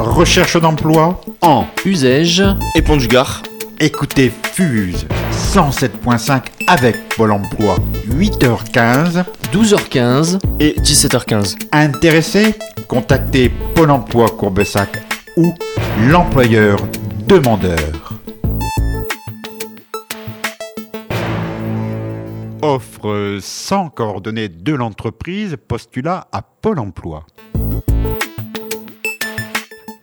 Recherche d'emploi En usage et Pont du Gard. Écoutez Fuse 107.5 avec Pôle emploi 8h15. 12h15 et 17h15. Intéressé Contactez Pôle emploi Courbesac ou l'employeur demandeur. Offre sans coordonnées de l'entreprise, postulat à Pôle emploi.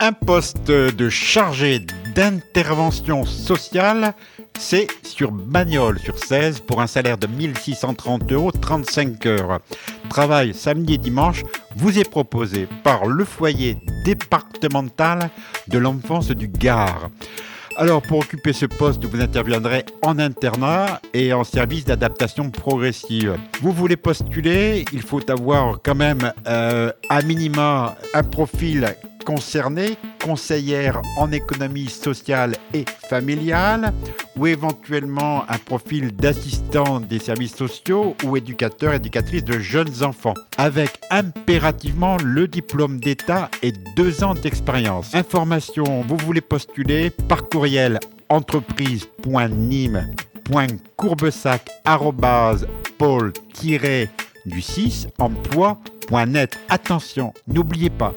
Un poste de chargé d'intervention sociale, c'est sur Bagnole sur 16 pour un salaire de 1630 euros 35 heures. Travail samedi et dimanche vous est proposé par le foyer départemental de l'enfance du Gard. Alors, pour occuper ce poste, vous interviendrez en internat et en service d'adaptation progressive. Vous voulez postuler, il faut avoir quand même euh, à minima un profil concerné, conseillère en économie sociale et familiale, ou éventuellement un profil d'assistant des services sociaux ou éducateur, éducatrice de jeunes enfants, avec impérativement le diplôme d'État et deux ans d'expérience. Information, vous voulez postuler par courriel entreprise.nîmes.courbesac.paul-du 6 emploi.net. Attention, n'oubliez pas,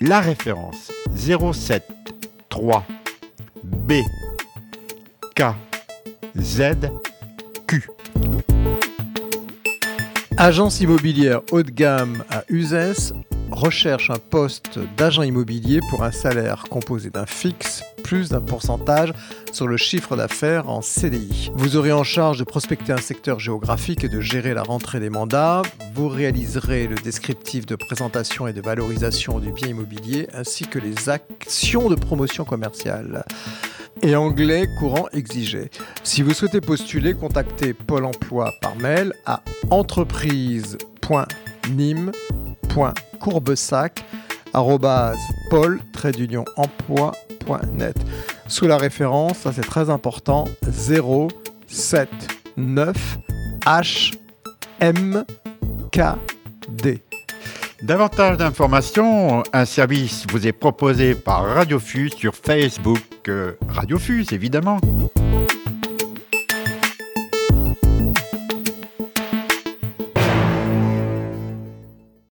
la référence 07 3 B K Z Q. Agence immobilière haut de gamme à Uzès recherche un poste d'agent immobilier pour un salaire composé d'un fixe plus d'un pourcentage sur le chiffre d'affaires en CDI. Vous aurez en charge de prospecter un secteur géographique et de gérer la rentrée des mandats. Vous réaliserez le descriptif de présentation et de valorisation du bien immobilier ainsi que les actions de promotion commerciale et anglais courant exigé. Si vous souhaitez postuler, contactez Pôle emploi par mail à entreprise.nîmes.courbesac.paul-emploi.net sous la référence, ça c'est très important, 079 HMKD. Davantage d'informations, un service vous est proposé par Radiofus sur Facebook, euh, Radiofus évidemment.